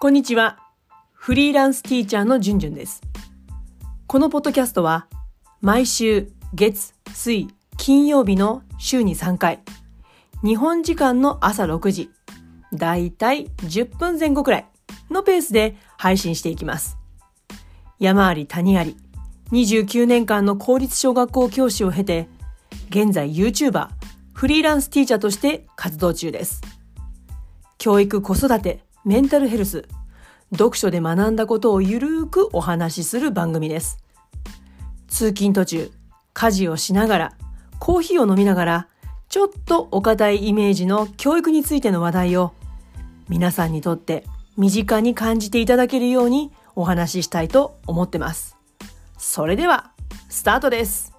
こんにちは。フリーランスティーチャーのじゅんじゅんです。このポッドキャストは、毎週月、水、金曜日の週に3回、日本時間の朝6時、だいたい10分前後くらいのペースで配信していきます。山あり谷あり、29年間の公立小学校教師を経て、現在 YouTuber、フリーランスティーチャーとして活動中です。教育、子育て、メンタルヘルス、読書で学んだことをゆるーくお話しする番組です。通勤途中、家事をしながら、コーヒーを飲みながら、ちょっとお堅いイメージの教育についての話題を、皆さんにとって身近に感じていただけるようにお話ししたいと思ってます。それでは、スタートです。